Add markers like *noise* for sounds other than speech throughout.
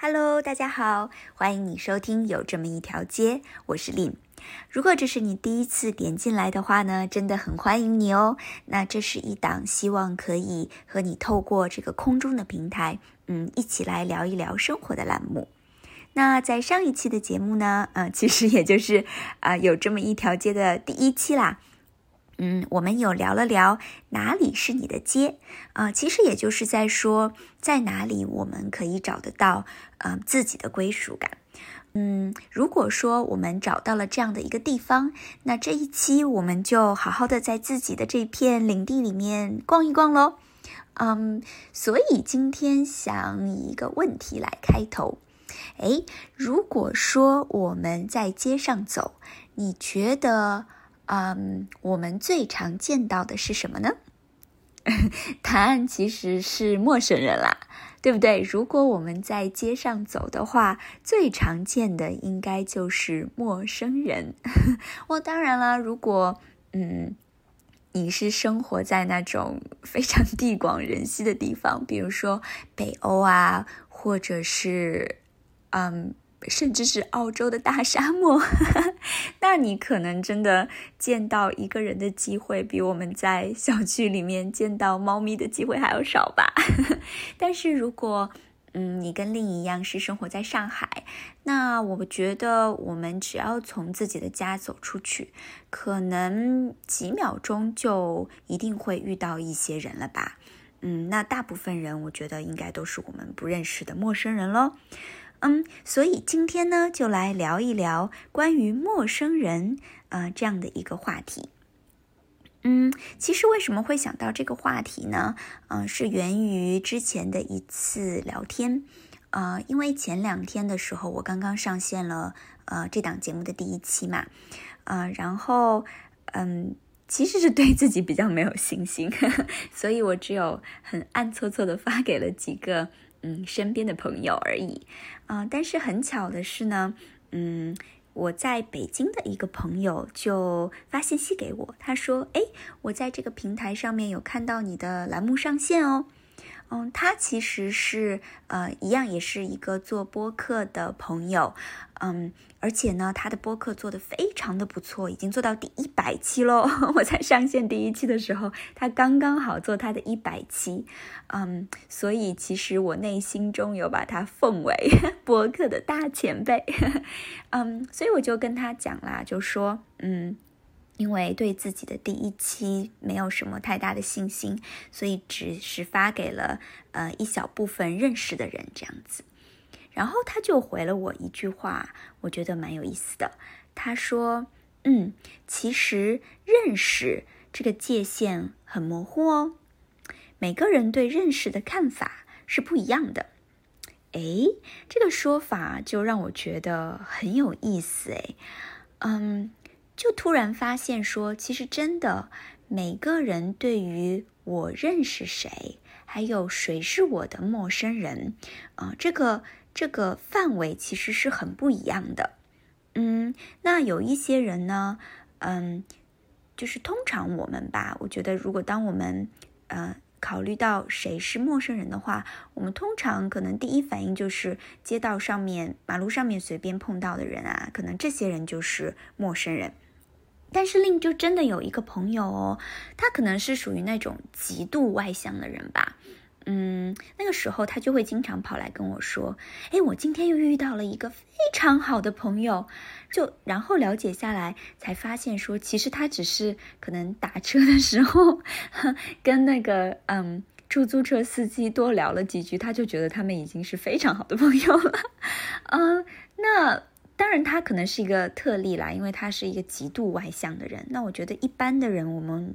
Hello，大家好，欢迎你收听有这么一条街，我是令。如果这是你第一次点进来的话呢，真的很欢迎你哦。那这是一档希望可以和你透过这个空中的平台，嗯，一起来聊一聊生活的栏目。那在上一期的节目呢，呃，其实也就是啊有这么一条街的第一期啦。嗯，我们有聊了聊哪里是你的街啊，其实也就是在说在哪里我们可以找得到呃自己的归属感。嗯，如果说我们找到了这样的一个地方，那这一期我们就好好的在自己的这片领地里面逛一逛喽。嗯，所以今天想以一个问题来开头，诶，如果说我们在街上走，你觉得？嗯，我们最常见到的是什么呢？*laughs* 答案其实是陌生人啦，对不对？如果我们在街上走的话，最常见的应该就是陌生人。*laughs* 我当然了，如果嗯，你是生活在那种 *laughs* 非常地广人稀的地方，比如说北欧啊，或者是嗯。甚至是澳洲的大沙漠，*laughs* 那你可能真的见到一个人的机会，比我们在小区里面见到猫咪的机会还要少吧？*laughs* 但是如果嗯，你跟另一样是生活在上海，那我觉得我们只要从自己的家走出去，可能几秒钟就一定会遇到一些人了吧？嗯，那大部分人我觉得应该都是我们不认识的陌生人喽。嗯，所以今天呢，就来聊一聊关于陌生人啊这样的一个话题。嗯，其实为什么会想到这个话题呢？嗯，是源于之前的一次聊天。呃，因为前两天的时候，我刚刚上线了呃这档节目的第一期嘛，呃，然后嗯，其实是对自己比较没有信心，*laughs* 所以我只有很暗搓搓的发给了几个。嗯，身边的朋友而已，啊，但是很巧的是呢，嗯，我在北京的一个朋友就发信息给我，他说，哎，我在这个平台上面有看到你的栏目上线哦。嗯，他其实是呃，一样也是一个做播客的朋友，嗯，而且呢，他的播客做的非常的不错，已经做到第一百期喽。*laughs* 我在上线第一期的时候，他刚刚好做他的一百期，嗯，所以其实我内心中有把他奉为 *laughs* 播客的大前辈，*laughs* 嗯，所以我就跟他讲啦，就说，嗯。因为对自己的第一期没有什么太大的信心，所以只是发给了呃一小部分认识的人这样子。然后他就回了我一句话，我觉得蛮有意思的。他说：“嗯，其实认识这个界限很模糊哦，每个人对认识的看法是不一样的。”诶，这个说法就让我觉得很有意思诶，嗯。就突然发现说，其实真的每个人对于我认识谁，还有谁是我的陌生人，啊，这个这个范围其实是很不一样的。嗯，那有一些人呢，嗯，就是通常我们吧，我觉得如果当我们呃考虑到谁是陌生人的话，我们通常可能第一反应就是街道上面、马路上面随便碰到的人啊，可能这些人就是陌生人。但是令就真的有一个朋友哦，他可能是属于那种极度外向的人吧，嗯，那个时候他就会经常跑来跟我说，哎，我今天又遇到了一个非常好的朋友，就然后了解下来才发现说，其实他只是可能打车的时候 *laughs* 跟那个嗯出租车司机多聊了几句，他就觉得他们已经是非常好的朋友了，嗯，那。当然，他可能是一个特例啦，因为他是一个极度外向的人。那我觉得一般的人，我们，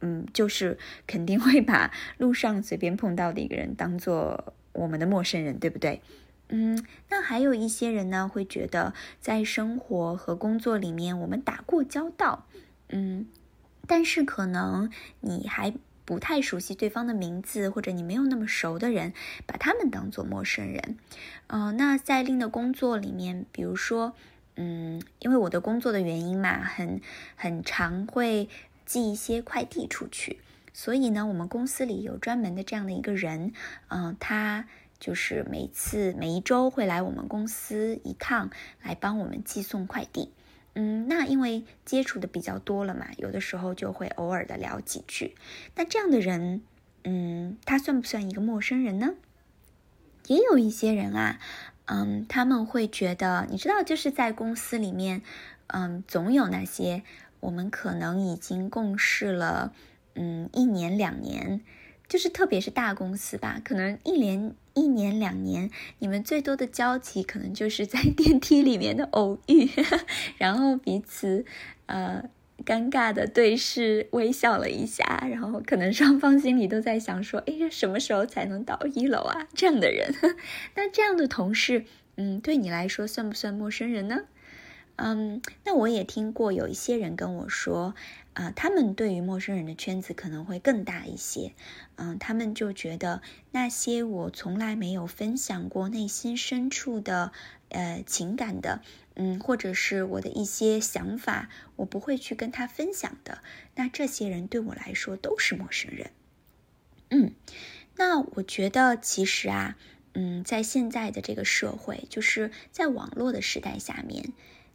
嗯，就是肯定会把路上随便碰到的一个人当做我们的陌生人，对不对？嗯，那还有一些人呢，会觉得在生活和工作里面我们打过交道，嗯，但是可能你还。不太熟悉对方的名字，或者你没有那么熟的人，把他们当做陌生人。嗯，那在另的工作里面，比如说，嗯，因为我的工作的原因嘛，很很常会寄一些快递出去，所以呢，我们公司里有专门的这样的一个人，嗯，他就是每次每一周会来我们公司一趟，来帮我们寄送快递。嗯，那因为接触的比较多了嘛，有的时候就会偶尔的聊几句。那这样的人，嗯，他算不算一个陌生人呢？也有一些人啊，嗯，他们会觉得，你知道，就是在公司里面，嗯，总有那些我们可能已经共事了，嗯，一年两年。就是特别是大公司吧，可能一年一年两年，你们最多的交集可能就是在 *laughs* 电梯里面的偶遇，*laughs* 然后彼此呃尴尬的对视微笑了一下，然后可能双方心里都在想说，哎，什么时候才能到一楼啊？这样的人，*laughs* 那这样的同事，嗯，对你来说算不算陌生人呢？嗯，那我也听过有一些人跟我说。啊，他们对于陌生人的圈子可能会更大一些，嗯，他们就觉得那些我从来没有分享过内心深处的呃情感的，嗯，或者是我的一些想法，我不会去跟他分享的，那这些人对我来说都是陌生人。嗯，那我觉得其实啊，嗯，在现在的这个社会，就是在网络的时代下面。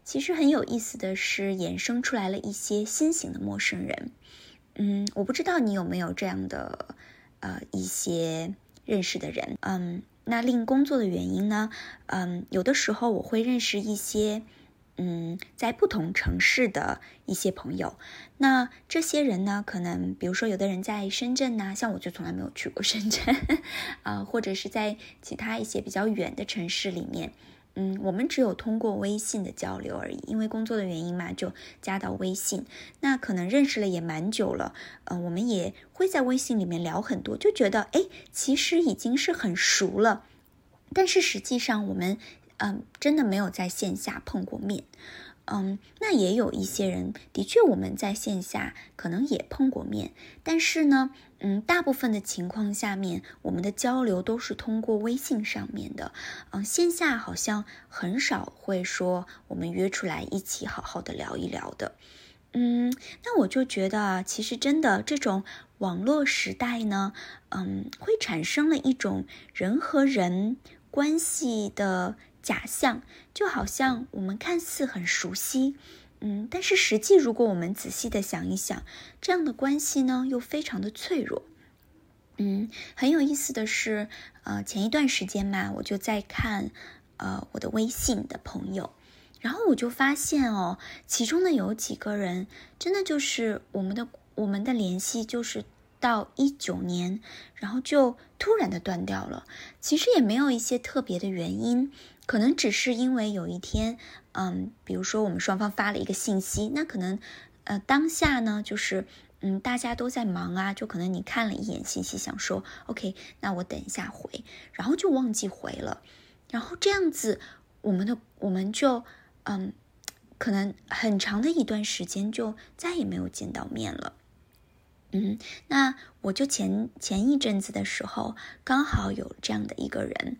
其实很有意思的是，衍生出来了一些新型的陌生人。嗯，我不知道你有没有这样的呃一些认识的人。嗯，那另工作的原因呢？嗯，有的时候我会认识一些嗯在不同城市的一些朋友。那这些人呢，可能比如说有的人在深圳呐，像我就从来没有去过深圳啊，*laughs* 或者是在其他一些比较远的城市里面。嗯，我们只有通过微信的交流而已，因为工作的原因嘛，就加到微信。那可能认识了也蛮久了，嗯，我们也会在微信里面聊很多，就觉得哎，其实已经是很熟了。但是实际上我们，嗯，真的没有在线下碰过面。嗯，那也有一些人，的确我们在线下可能也碰过面，但是呢，嗯，大部分的情况下面，我们的交流都是通过微信上面的，嗯，线下好像很少会说我们约出来一起好好的聊一聊的，嗯，那我就觉得啊，其实真的这种网络时代呢，嗯，会产生了一种人和人关系的。假象就好像我们看似很熟悉，嗯，但是实际如果我们仔细的想一想，这样的关系呢又非常的脆弱。嗯，很有意思的是，呃，前一段时间嘛，我就在看呃我的微信的朋友，然后我就发现哦，其中呢有几个人真的就是我们的我们的联系就是到一九年，然后就突然的断掉了，其实也没有一些特别的原因。可能只是因为有一天，嗯，比如说我们双方发了一个信息，那可能，呃，当下呢，就是，嗯，大家都在忙啊，就可能你看了一眼信息，想说，OK，那我等一下回，然后就忘记回了，然后这样子，我们的我们就，嗯，可能很长的一段时间就再也没有见到面了，嗯，那我就前前一阵子的时候，刚好有这样的一个人。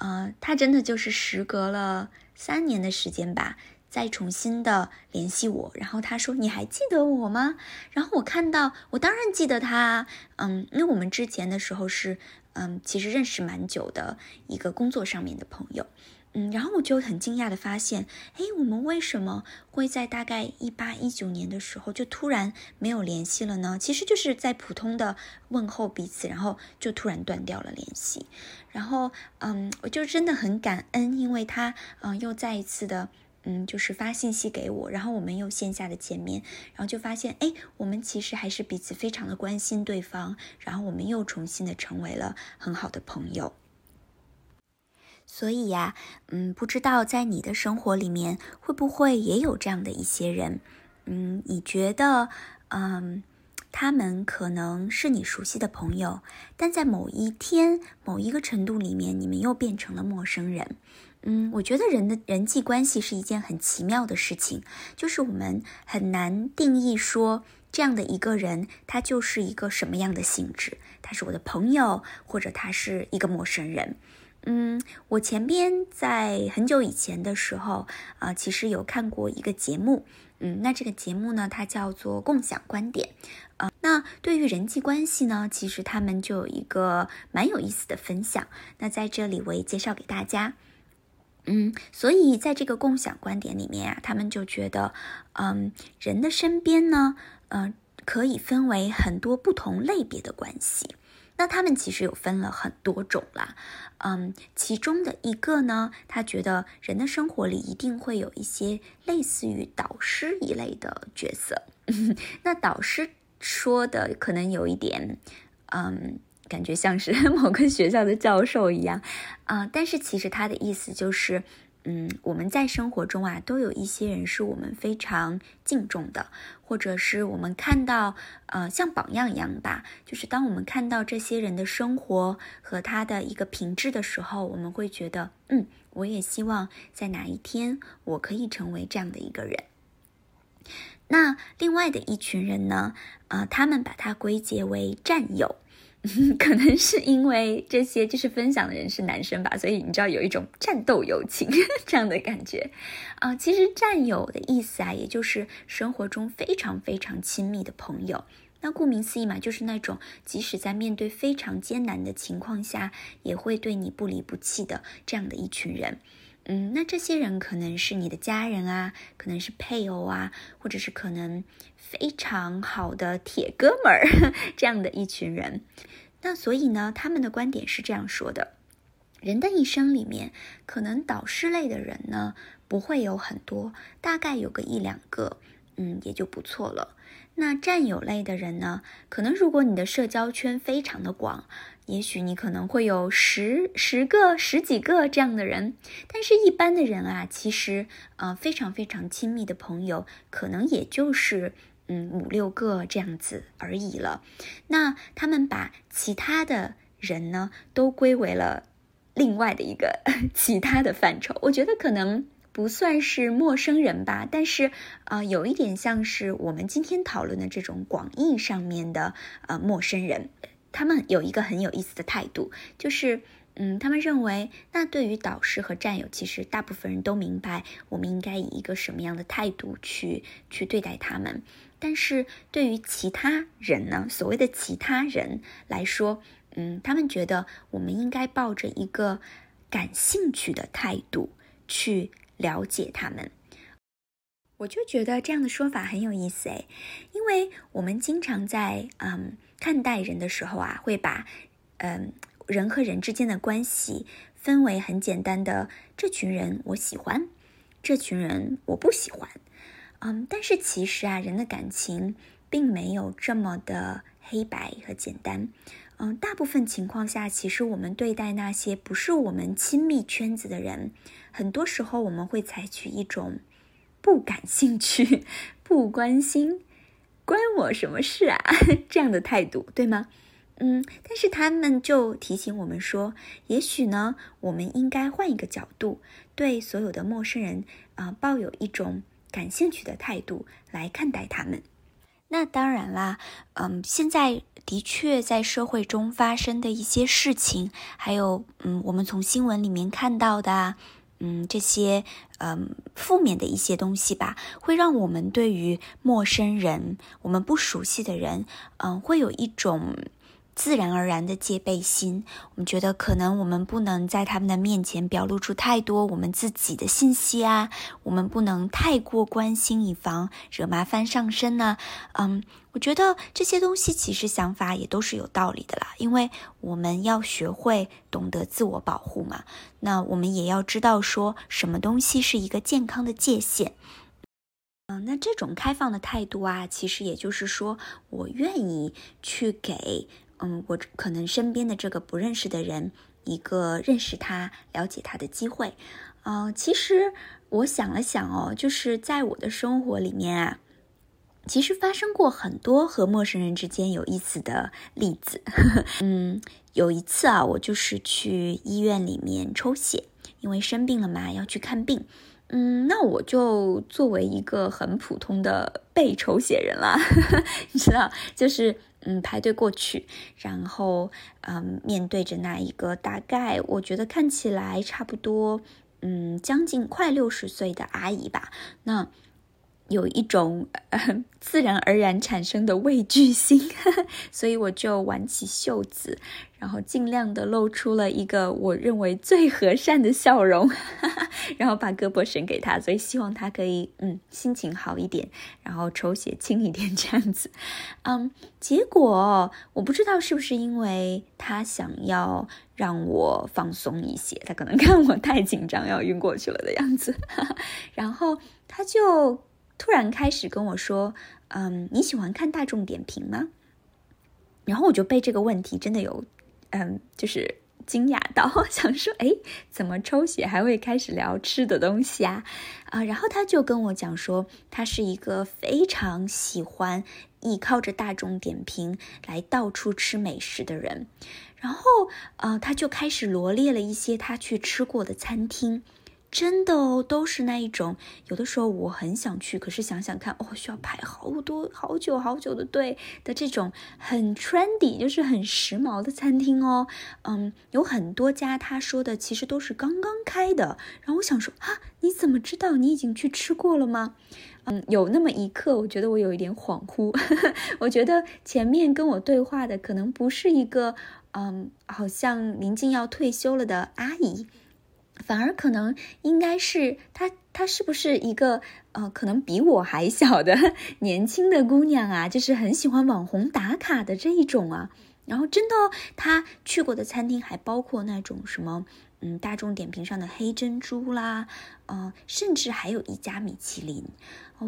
呃，他真的就是时隔了三年的时间吧，再重新的联系我，然后他说：“你还记得我吗？”然后我看到，我当然记得他，嗯，因为我们之前的时候是，嗯，其实认识蛮久的一个工作上面的朋友。嗯，然后我就很惊讶的发现，哎，我们为什么会在大概一八一九年的时候就突然没有联系了呢？其实就是在普通的问候彼此，然后就突然断掉了联系。然后，嗯，我就真的很感恩，因为他，嗯，又再一次的，嗯，就是发信息给我，然后我们又线下的见面，然后就发现，哎，我们其实还是彼此非常的关心对方，然后我们又重新的成为了很好的朋友。所以呀，嗯，不知道在你的生活里面会不会也有这样的一些人，嗯，你觉得，嗯，他们可能是你熟悉的朋友，但在某一天、某一个程度里面，你们又变成了陌生人。嗯，我觉得人的人际关系是一件很奇妙的事情，就是我们很难定义说这样的一个人，他就是一个什么样的性质，他是我的朋友，或者他是一个陌生人。嗯，我前边在很久以前的时候啊，其实有看过一个节目，嗯，那这个节目呢，它叫做共享观点。啊，那对于人际关系呢，其实他们就有一个蛮有意思的分享。那在这里我也介绍给大家。嗯，所以在这个共享观点里面啊，他们就觉得，嗯，人的身边呢，嗯，可以分为很多不同类别的关系。那他们其实有分了很多种啦。嗯，其中的一个呢，他觉得人的生活里一定会有一些类似于导师一类的角色。*laughs* 那导师。说的可能有一点，嗯，感觉像是 *laughs* 某个学校的教授一样，啊，但是其实他的意思就是，嗯，我们在生活中啊，都有一些人是我们非常敬重的，或者是我们看到，呃，像榜样一样吧，就是当我们看到这些人的生活和他的一个品质的时候，我们会觉得，嗯，我也希望在哪一天我可以成为这样的一个人。那另外的一群人呢？呃，他们把它归结为战友，*laughs* 可能是因为这些就是分享的人是男生吧，所以你知道有一种战斗友情 *laughs* 这样的感觉。啊，其实战友的意思啊，也就是生活中非常非常亲密的朋友。那顾名思义嘛，就是那种即使在面对非常艰难的情况下，也会对你不离不弃的这样的一群人。嗯，那这些人可能是你的家人啊，可能是配偶啊，或者是可能非常好的铁哥们儿 *laughs* 这样的一群人。那所以呢，他们的观点是这样说的：人的一生里面，可能导师类的人呢不会有很多，大概有个一两个，嗯，也就不错了。那战友类的人呢，可能如果你的社交圈非常的广。也许你可能会有十十个、十几个这样的人，但是一般的人啊，其实呃非常非常亲密的朋友，可能也就是嗯五六个这样子而已了。那他们把其他的人呢，都归为了另外的一个 *laughs* 其他的范畴。我觉得可能不算是陌生人吧，但是啊，有一点像是我们今天讨论的这种广义上面的呃陌生人。他们有一个很有意思的态度，就是，嗯，他们认为，那对于导师和战友，其实大部分人都明白，我们应该以一个什么样的态度去去对待他们。但是对于其他人呢，所谓的其他人来说，嗯，他们觉得我们应该抱着一个感兴趣的态度去了解他们。我就觉得这样的说法很有意思诶，因为我们经常在嗯。看待人的时候啊，会把，嗯，人和人之间的关系分为很简单的，这群人我喜欢，这群人我不喜欢，嗯，但是其实啊，人的感情并没有这么的黑白和简单，嗯，大部分情况下，其实我们对待那些不是我们亲密圈子的人，很多时候我们会采取一种不感兴趣、*laughs* 不关心。关我什么事啊？*laughs* 这样的态度对吗？嗯，但是他们就提醒我们说，也许呢，我们应该换一个角度，对所有的陌生人啊，抱有一种感兴趣的态度来看待他们。那当然啦，嗯，现在的确在社会中发生的一些事情，还有嗯，我们从新闻里面看到的啊。嗯，这些嗯负面的一些东西吧，会让我们对于陌生人、我们不熟悉的人，嗯，会有一种。自然而然的戒备心，我们觉得可能我们不能在他们的面前表露出太多我们自己的信息啊，我们不能太过关心，以防惹麻烦上身呢。嗯，我觉得这些东西其实想法也都是有道理的啦，因为我们要学会懂得自我保护嘛。那我们也要知道说什么东西是一个健康的界限。嗯，那这种开放的态度啊，其实也就是说，我愿意去给。嗯，我可能身边的这个不认识的人，一个认识他、了解他的机会。嗯，其实我想了想哦，就是在我的生活里面啊，其实发生过很多和陌生人之间有意思的例子。*laughs* 嗯，有一次啊，我就是去医院里面抽血，因为生病了嘛，要去看病。嗯，那我就作为一个很普通的被抽血人啦，*laughs* 你知道，就是。嗯，排队过去，然后嗯，面对着那一个大概我觉得看起来差不多，嗯，将近快六十岁的阿姨吧。那有一种呃 *laughs* 自然而然产生的畏惧心，*laughs* 所以我就挽起袖子，然后尽量的露出了一个我认为最和善的笑容，*laughs* 然后把胳膊伸给他，所以希望他可以嗯心情好一点，然后抽血轻一点这样子。嗯，结果我不知道是不是因为他想要让我放松一些，他可能看我太紧张要晕过去了的样子，然后他就。突然开始跟我说：“嗯，你喜欢看大众点评吗？”然后我就被这个问题真的有，嗯，就是惊讶到，*laughs* 想说：“哎，怎么抽血还会开始聊吃的东西啊？”啊，然后他就跟我讲说，他是一个非常喜欢依靠着大众点评来到处吃美食的人。然后，呃，他就开始罗列了一些他去吃过的餐厅。真的哦，都是那一种。有的时候我很想去，可是想想看，哦，需要排好多好久好久的队的这种很 trendy，就是很时髦的餐厅哦。嗯，有很多家，他说的其实都是刚刚开的。然后我想说，啊，你怎么知道？你已经去吃过了吗？嗯，有那么一刻，我觉得我有一点恍惚。*laughs* 我觉得前面跟我对话的可能不是一个，嗯，好像临近要退休了的阿姨。反而可能应该是她，她是不是一个呃，可能比我还小的 *laughs* 年轻的姑娘啊？就是很喜欢网红打卡的这一种啊。然后真的，她去过的餐厅还包括那种什么，嗯，大众点评上的黑珍珠啦，呃，甚至还有一家米其林。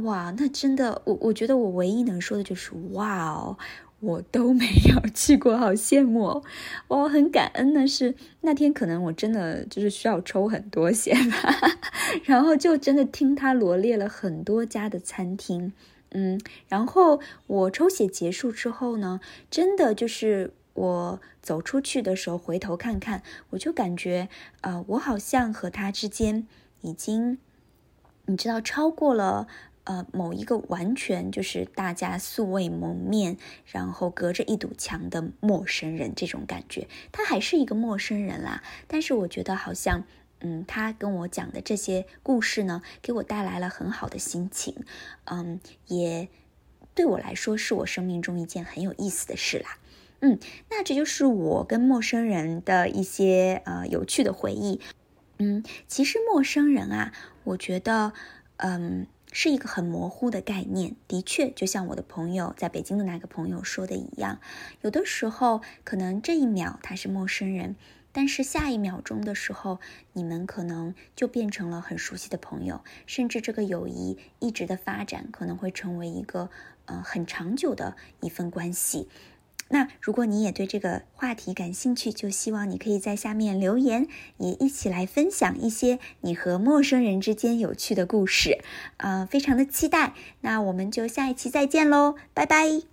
哇，那真的，我我觉得我唯一能说的就是哇哦。我都没有去过，好羡慕哦！我很感恩的是，那天可能我真的就是需要抽很多血吧，*laughs* 然后就真的听他罗列了很多家的餐厅，嗯，然后我抽血结束之后呢，真的就是我走出去的时候回头看看，我就感觉，呃，我好像和他之间已经，你知道，超过了。呃，某一个完全就是大家素未谋面，然后隔着一堵墙的陌生人，这种感觉，他还是一个陌生人啦。但是我觉得好像，嗯，他跟我讲的这些故事呢，给我带来了很好的心情，嗯，也对我来说是我生命中一件很有意思的事啦。嗯，那这就是我跟陌生人的一些呃有趣的回忆。嗯，其实陌生人啊，我觉得，嗯。是一个很模糊的概念，的确，就像我的朋友在北京的那个朋友说的一样，有的时候可能这一秒他是陌生人，但是下一秒钟的时候，你们可能就变成了很熟悉的朋友，甚至这个友谊一直的发展可能会成为一个呃很长久的一份关系。那如果你也对这个话题感兴趣，就希望你可以在下面留言，也一起来分享一些你和陌生人之间有趣的故事，呃，非常的期待。那我们就下一期再见喽，拜拜。